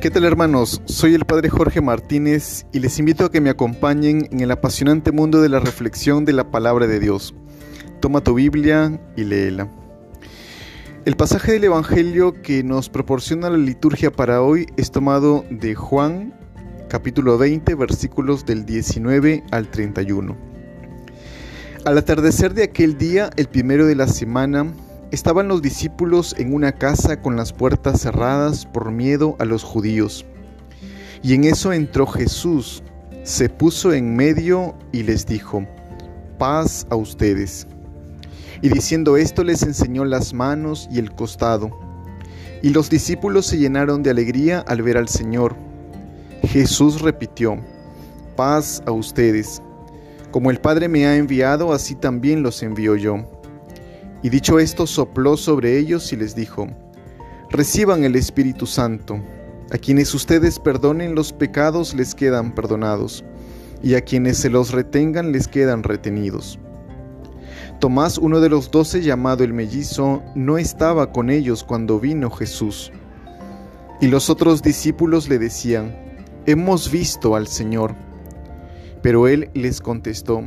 ¿Qué tal hermanos? Soy el Padre Jorge Martínez y les invito a que me acompañen en el apasionante mundo de la reflexión de la palabra de Dios. Toma tu Biblia y léela. El pasaje del Evangelio que nos proporciona la liturgia para hoy es tomado de Juan capítulo 20 versículos del 19 al 31. Al atardecer de aquel día, el primero de la semana, Estaban los discípulos en una casa con las puertas cerradas por miedo a los judíos. Y en eso entró Jesús, se puso en medio y les dijo, paz a ustedes. Y diciendo esto les enseñó las manos y el costado. Y los discípulos se llenaron de alegría al ver al Señor. Jesús repitió, paz a ustedes. Como el Padre me ha enviado, así también los envío yo. Y dicho esto, sopló sobre ellos y les dijo, Reciban el Espíritu Santo. A quienes ustedes perdonen los pecados les quedan perdonados, y a quienes se los retengan les quedan retenidos. Tomás, uno de los doce llamado el mellizo, no estaba con ellos cuando vino Jesús. Y los otros discípulos le decían, Hemos visto al Señor. Pero él les contestó,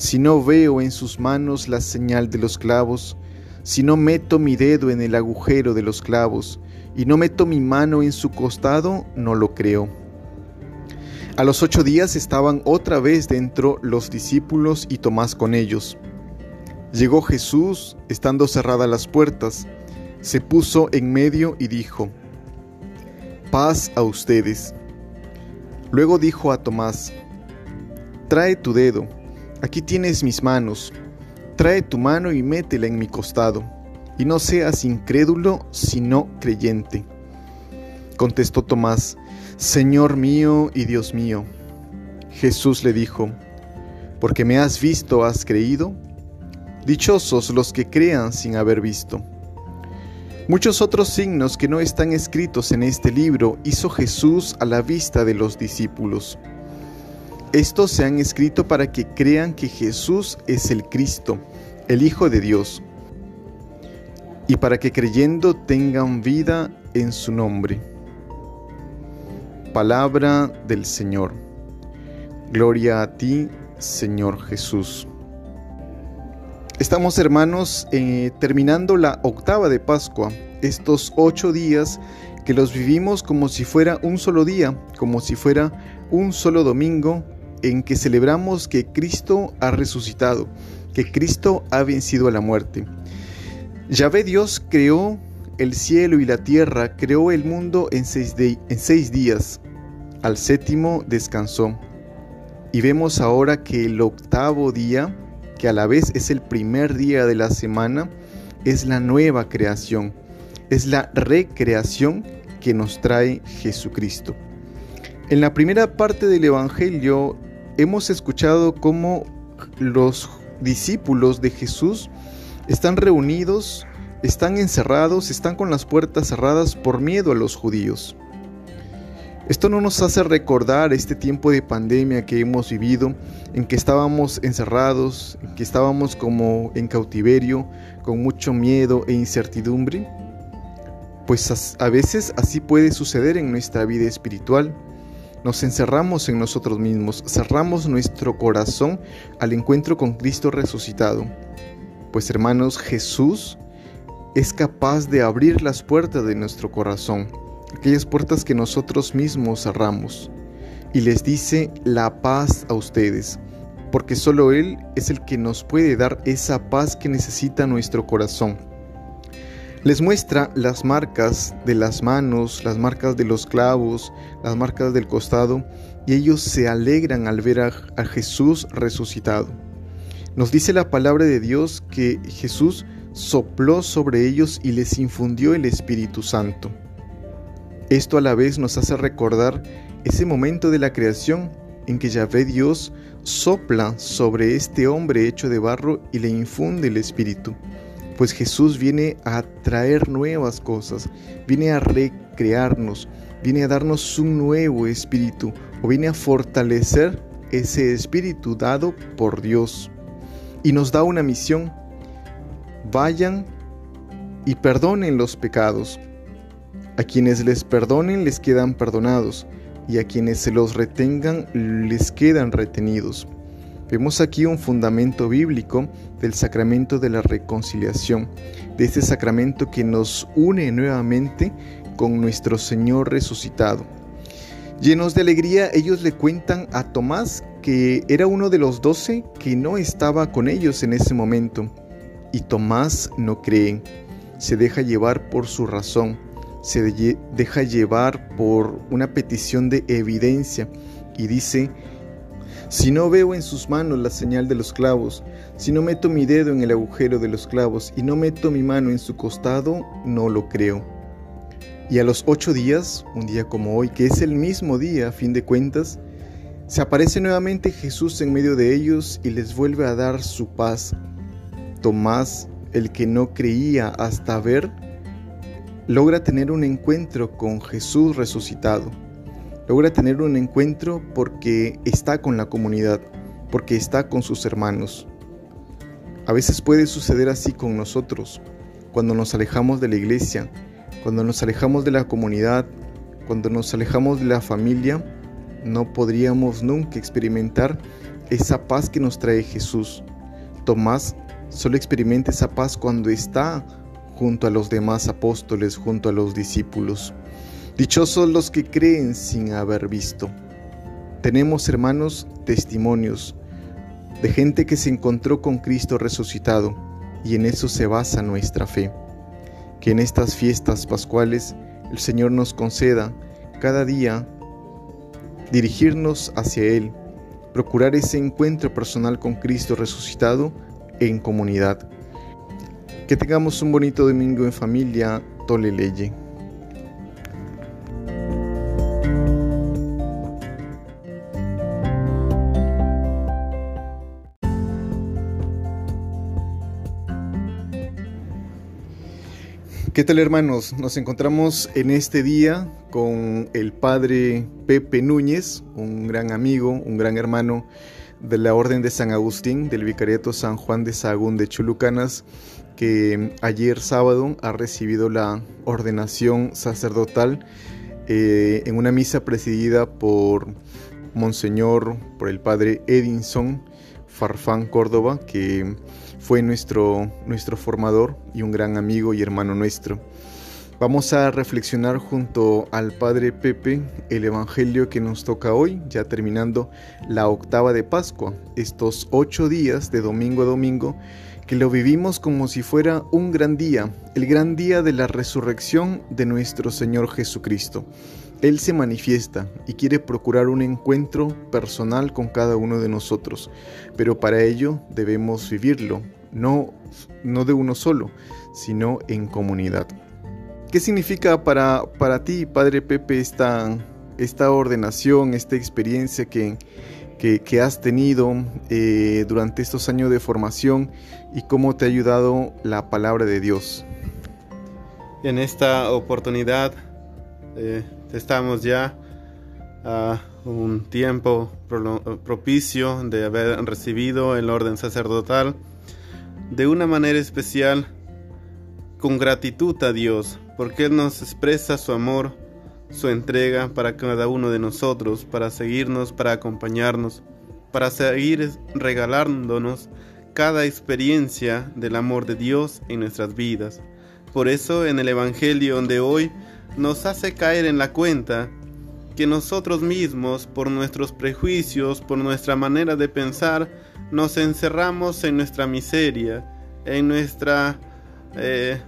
si no veo en sus manos la señal de los clavos, si no meto mi dedo en el agujero de los clavos y no meto mi mano en su costado, no lo creo. A los ocho días estaban otra vez dentro los discípulos y Tomás con ellos. Llegó Jesús, estando cerradas las puertas, se puso en medio y dijo, paz a ustedes. Luego dijo a Tomás, trae tu dedo Aquí tienes mis manos, trae tu mano y métela en mi costado, y no seas incrédulo, sino creyente. Contestó Tomás, Señor mío y Dios mío. Jesús le dijo, porque me has visto, has creído. Dichosos los que crean sin haber visto. Muchos otros signos que no están escritos en este libro hizo Jesús a la vista de los discípulos. Estos se han escrito para que crean que Jesús es el Cristo, el Hijo de Dios, y para que creyendo tengan vida en su nombre. Palabra del Señor. Gloria a ti, Señor Jesús. Estamos hermanos eh, terminando la octava de Pascua, estos ocho días que los vivimos como si fuera un solo día, como si fuera un solo domingo en que celebramos que Cristo ha resucitado, que Cristo ha vencido a la muerte. Yahvé Dios creó el cielo y la tierra, creó el mundo en seis, en seis días. Al séptimo descansó. Y vemos ahora que el octavo día, que a la vez es el primer día de la semana, es la nueva creación, es la recreación que nos trae Jesucristo. En la primera parte del Evangelio hemos escuchado cómo los discípulos de Jesús están reunidos, están encerrados, están con las puertas cerradas por miedo a los judíos. Esto no nos hace recordar este tiempo de pandemia que hemos vivido, en que estábamos encerrados, en que estábamos como en cautiverio, con mucho miedo e incertidumbre. Pues a veces así puede suceder en nuestra vida espiritual nos encerramos en nosotros mismos, cerramos nuestro corazón al encuentro con Cristo resucitado. Pues hermanos, Jesús es capaz de abrir las puertas de nuestro corazón, aquellas puertas que nosotros mismos cerramos, y les dice la paz a ustedes, porque solo Él es el que nos puede dar esa paz que necesita nuestro corazón. Les muestra las marcas de las manos, las marcas de los clavos, las marcas del costado, y ellos se alegran al ver a, Jesús resucitado. Nos dice la palabra de Dios que Jesús sopló sobre ellos y les infundió el Espíritu Santo. Esto a la vez nos hace recordar ese momento de la creación en que Yahvé Dios sopla sobre este hombre hecho de barro y le infunde el Espíritu pues Jesús viene a traer nuevas cosas, viene a recrearnos, viene a darnos un nuevo espíritu o viene a fortalecer ese espíritu dado por Dios. Y nos da una misión. Vayan y perdonen los pecados. A quienes les perdonen les quedan perdonados, y a quienes se los retengan les quedan retenidos. Vemos aquí un fundamento bíblico del sacramento de la reconciliación, de este sacramento que nos une nuevamente con nuestro Señor resucitado. Llenos de alegría, ellos le cuentan a Tomás que era uno de los doce que no estaba con ellos en ese momento. Y Tomás no cree, se deja llevar por su razón, se deja llevar por una petición de evidencia y dice, si no veo en sus manos la señal de los clavos, si no meto mi dedo en el agujero de los clavos y no meto mi mano en su costado, no lo creo. Y a los ocho días, un día como hoy, que es el mismo día a fin de cuentas, se aparece nuevamente Jesús en medio de ellos y les vuelve a dar su paz. Tomás, el que no creía hasta ver, logra tener un encuentro con Jesús resucitado. Logra tener un encuentro porque está con la comunidad, porque está con sus hermanos. A veces puede suceder así con nosotros, cuando nos alejamos de la iglesia, cuando nos alejamos de la comunidad, cuando nos alejamos de la familia, no podríamos nunca experimentar esa paz que nos trae Jesús. Tomás solo experimenta esa paz cuando está junto a los demás apóstoles, junto a los discípulos. Dichosos los que creen sin haber visto. Tenemos, hermanos, testimonios de gente que se encontró con Cristo resucitado y en eso se basa nuestra fe. Que en estas fiestas pascuales el Señor nos conceda cada día dirigirnos hacia Él, procurar ese encuentro personal con Cristo resucitado en comunidad. Que tengamos un bonito domingo en familia, Tole Leye. ¿Qué tal hermanos? Nos encontramos en este día con el padre Pepe Núñez, un gran amigo, un gran hermano de la Orden de San Agustín, del Vicariato San Juan de Sagún de Chulucanas, que ayer sábado ha recibido la ordenación sacerdotal eh, en una misa presidida por Monseñor, por el padre Edinson Farfán Córdoba, que fue nuestro, nuestro formador y un gran amigo y hermano nuestro. Vamos a reflexionar junto al Padre Pepe el Evangelio que nos toca hoy, ya terminando la octava de Pascua, estos ocho días de domingo a domingo, que lo vivimos como si fuera un gran día, el gran día de la resurrección de nuestro Señor Jesucristo. Él se manifiesta y quiere procurar un encuentro personal con cada uno de nosotros, pero para ello debemos vivirlo, no, no de uno solo, sino en comunidad. ¿Qué significa para, para ti, Padre Pepe, esta, esta ordenación, esta experiencia que, que, has tenido eh, durante estos años de formación y cómo te ha ayudado la palabra de Dios? En esta oportunidad eh, estamos ya a un tiempo propicio de haber recibido el orden sacerdotal de una manera especial con gratitud a Dios, porque Él nos expresa su amor, su entrega para cada uno de nosotros, para seguirnos, para acompañarnos, para seguir regalándonos cada experiencia del amor de Dios en nuestras vidas. Por eso en el Evangelio de hoy nos hace caer en la cuenta que nosotros mismos, por nuestros prejuicios, por nuestra manera de pensar, nos encerramos en nuestra miseria, en nuestra eh,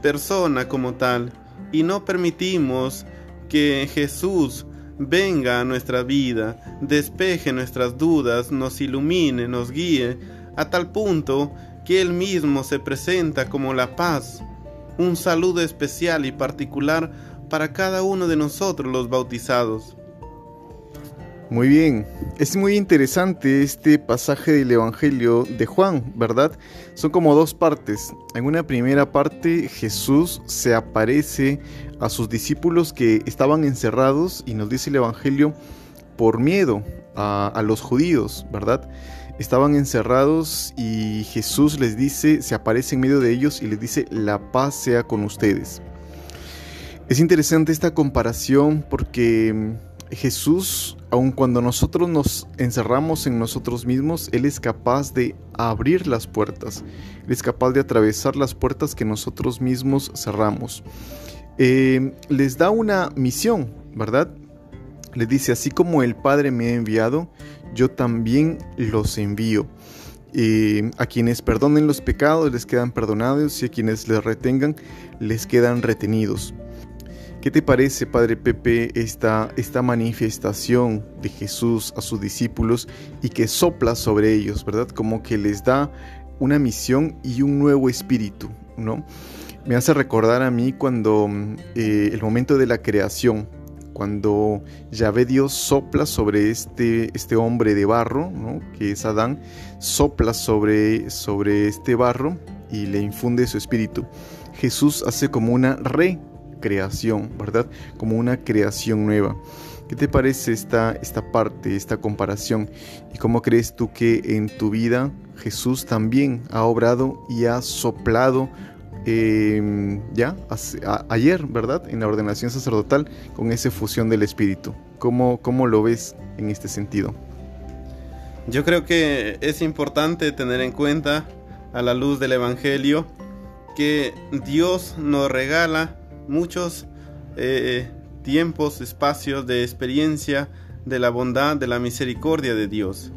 persona como tal, y no permitimos que Jesús venga a nuestra vida, despeje nuestras dudas, nos ilumine, nos guíe, a tal punto que Él mismo se presenta como la paz, un saludo especial y particular para cada uno de nosotros los bautizados. Muy bien, es muy interesante este pasaje del Evangelio de Juan, ¿verdad? Son como dos partes. En una primera parte Jesús se aparece a sus discípulos que estaban encerrados y nos dice el Evangelio por miedo a, los judíos, ¿verdad? Estaban encerrados y Jesús les dice, se aparece en medio de ellos y les dice, la paz sea con ustedes. Es interesante esta comparación porque mm, Jesús, aun cuando nosotros nos encerramos en nosotros mismos, Él es capaz de abrir las puertas, Él es capaz de atravesar las puertas que nosotros mismos cerramos. Eh, les da una misión, ¿verdad? Le dice, así como el Padre me ha enviado, yo también los envío. Eh, a quienes perdonen los pecados les quedan perdonados y a quienes les retengan les quedan retenidos. ¿Qué te parece, Padre Pepe, esta, esta manifestación de Jesús a sus discípulos y que sopla sobre ellos, ¿verdad? Como que les da una misión y un nuevo espíritu, ¿no? Me hace recordar a mí cuando eh, el momento de la creación, cuando Yahvé Dios sopla sobre este, este hombre de barro, ¿no? que es Adán, sopla sobre, sobre este barro y le infunde su espíritu. Jesús hace como una recreación, ¿verdad? Como una creación nueva. ¿Qué te parece esta, esta parte, esta comparación? ¿Y cómo crees tú que en tu vida Jesús también ha obrado y ha soplado Em, ya ayer, ¿verdad? En la ordenación sacerdotal con esa fusión del Espíritu. ¿Cómo, ¿Cómo lo ves en este sentido? Yo creo que es importante tener en cuenta, a la luz del Evangelio, que Dios nos regala muchos eh, tiempos, espacios de experiencia de la bondad, de la misericordia de Dios.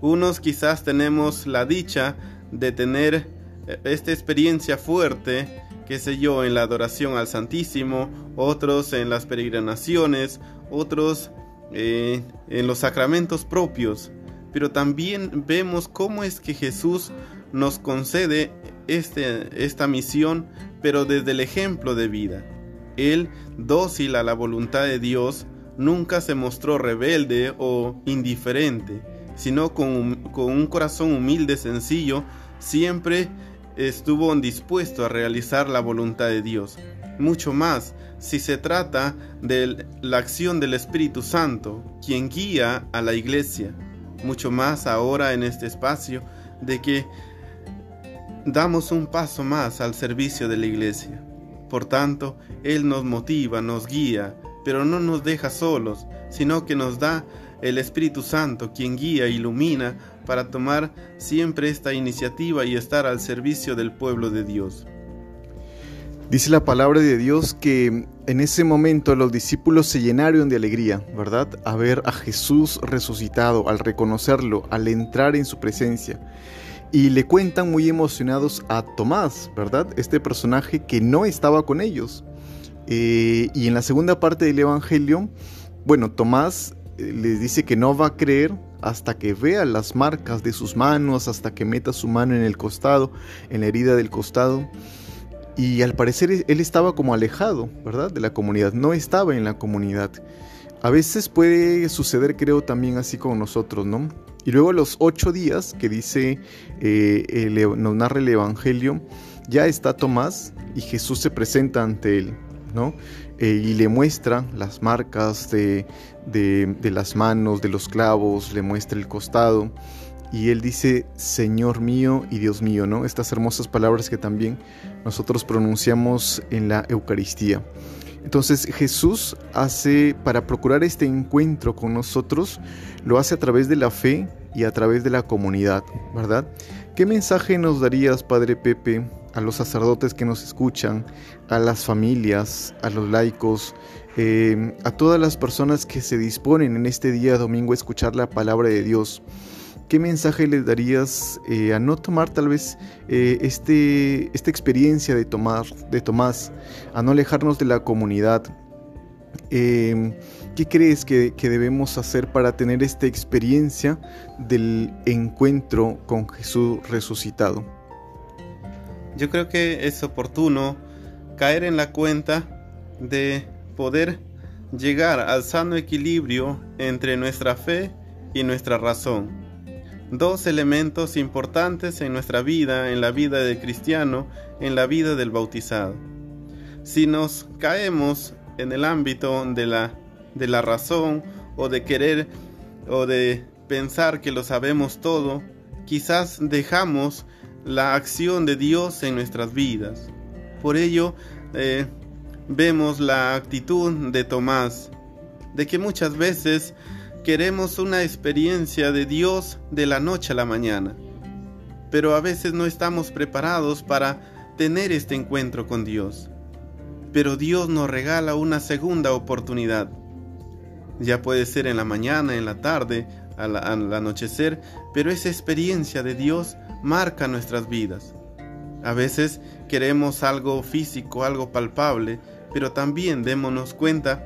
Unos quizás tenemos la dicha de tener esta experiencia fuerte, qué sé yo, en la adoración al Santísimo, otros en las peregrinaciones, otros eh, en los sacramentos propios. Pero también vemos cómo es que Jesús nos concede este, esta misión, pero desde el ejemplo de vida. Él, dócil a la voluntad de Dios, nunca se mostró rebelde o indiferente, sino con, con un corazón humilde, sencillo, siempre estuvo dispuesto a realizar la voluntad de Dios. Mucho más si se trata de la acción del Espíritu Santo, quien guía a la iglesia. Mucho más ahora en este espacio de que damos un paso más al servicio de la iglesia. Por tanto, Él nos motiva, nos guía, pero no nos deja solos, sino que nos da el Espíritu Santo, quien guía e ilumina para tomar siempre esta iniciativa y estar al servicio del pueblo de Dios. Dice la palabra de Dios que en ese momento los discípulos se llenaron de alegría, ¿verdad? A ver a Jesús resucitado, al reconocerlo, al entrar en su presencia. Y le cuentan muy emocionados a Tomás, ¿verdad? Este personaje que no estaba con ellos. Eh, y en la segunda parte del Evangelio, bueno, Tomás les dice que no va a creer hasta que vea las marcas de sus manos, hasta que meta su mano en el costado, en la herida del costado. Y al parecer e-, él estaba como alejado, ¿verdad? De la comunidad, no estaba en la comunidad. A veces puede suceder, creo, también así con nosotros, ¿no? Y luego los ocho días que dice, eh, nos narra el Evangelio, ya está Tomás y Jesús se presenta ante él, Eh, y le muestra las marcas de, las manos, de los clavos, le muestra el costado. Y él dice, Señor mío y Dios mío, ¿no? Estas hermosas palabras que también nosotros pronunciamos en la Eucaristía. Entonces Jesús hace, para procurar este encuentro con nosotros, lo hace a través de la fe y a través de la comunidad, ¿verdad? ¿Qué mensaje nos darías, Padre Pepe, a los sacerdotes que nos escuchan, a las familias, a los laicos, eh, a todas las personas que se disponen en este día domingo a escuchar la palabra de Dios. ¿Qué mensaje les darías eh, a no tomar tal vez eh, este, esta experiencia de, tomar, de Tomás, a no alejarnos de la comunidad? ¿Qué crees que, debemos hacer para tener esta experiencia del encuentro con Jesús resucitado? Yo creo que es oportuno caer en la cuenta de poder llegar al sano equilibrio entre nuestra fe y nuestra razón. Dos elementos importantes en nuestra vida, en la vida del cristiano, en la vida del bautizado. Si nos caemos en el ámbito de la, de la razón o de querer o de pensar que lo sabemos todo, quizás dejamos la acción de Dios en nuestras vidas. Por ello, eh, vemos la actitud de Tomás, de que muchas veces queremos una experiencia de Dios de la noche a la mañana, pero a veces no estamos preparados para tener este encuentro con Dios. Pero Dios nos regala una segunda oportunidad. Ya puede ser en la mañana, en la tarde, al, anochecer, pero esa experiencia de Dios marca nuestras vidas. A veces queremos algo físico, algo palpable, pero también démonos cuenta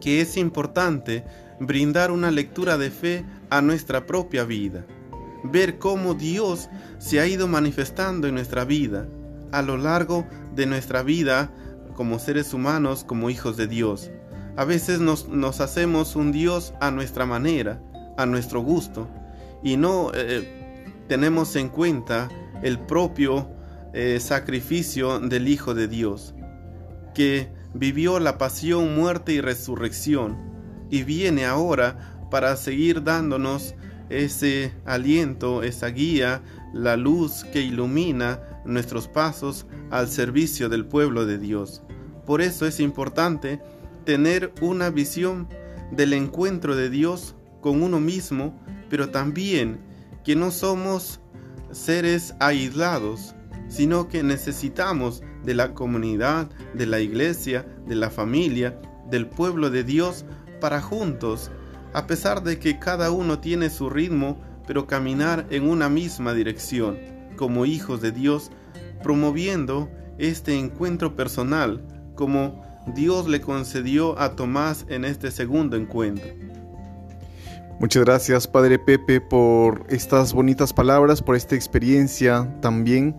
que es importante brindar una lectura de fe a nuestra propia vida, ver cómo Dios se ha ido manifestando en nuestra vida a lo largo de nuestra vida como seres humanos, como hijos de Dios. A veces nos, hacemos un Dios a nuestra manera, a nuestro gusto, y no eh, tenemos en cuenta el propio eh, sacrificio del Hijo de Dios, que vivió la pasión, muerte y resurrección, y viene ahora para seguir dándonos ese aliento, esa guía, la luz que ilumina nuestros pasos al servicio del pueblo de Dios. Por eso es importante tener una visión del encuentro de Dios con uno mismo, pero también que no somos seres aislados, sino que necesitamos de la comunidad, de la iglesia, de la familia, del pueblo de Dios para juntos, a pesar de que cada uno tiene su ritmo, pero caminar en una misma dirección, como hijos de Dios, promoviendo este encuentro personal, como Dios le concedió a Tomás en este segundo encuentro. Muchas gracias, Padre Pepe, por estas bonitas palabras, por esta experiencia también.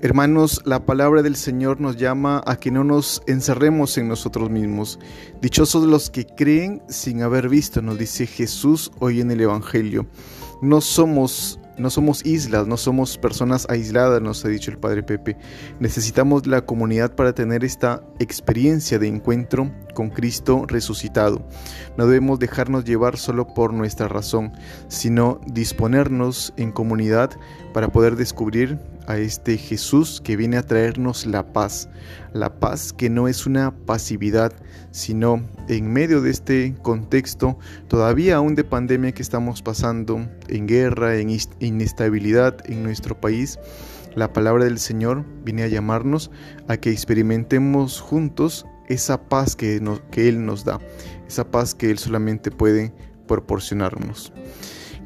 Hermanos, la palabra del Señor nos llama a que no nos encerremos en nosotros mismos. Dichosos los que creen sin haber visto, nos dice Jesús hoy en el Evangelio. No somos no somos islas, no somos personas aisladas, nos ha dicho el Padre Pepe. Necesitamos la comunidad para tener esta experiencia de encuentro con Cristo resucitado. No debemos dejarnos llevar solo por nuestra razón, sino disponernos en comunidad para poder descubrir a este Jesús que viene a traernos la paz. La paz que no es una pasividad, sino en medio de este contexto todavía aún de pandemia que estamos pasando, en guerra, en inestabilidad en nuestro país, la palabra del Señor viene a llamarnos a que experimentemos juntos esa paz que, que Él nos da, esa paz que Él solamente puede proporcionarnos.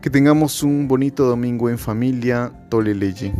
Que tengamos un bonito domingo en familia, Tole Leye.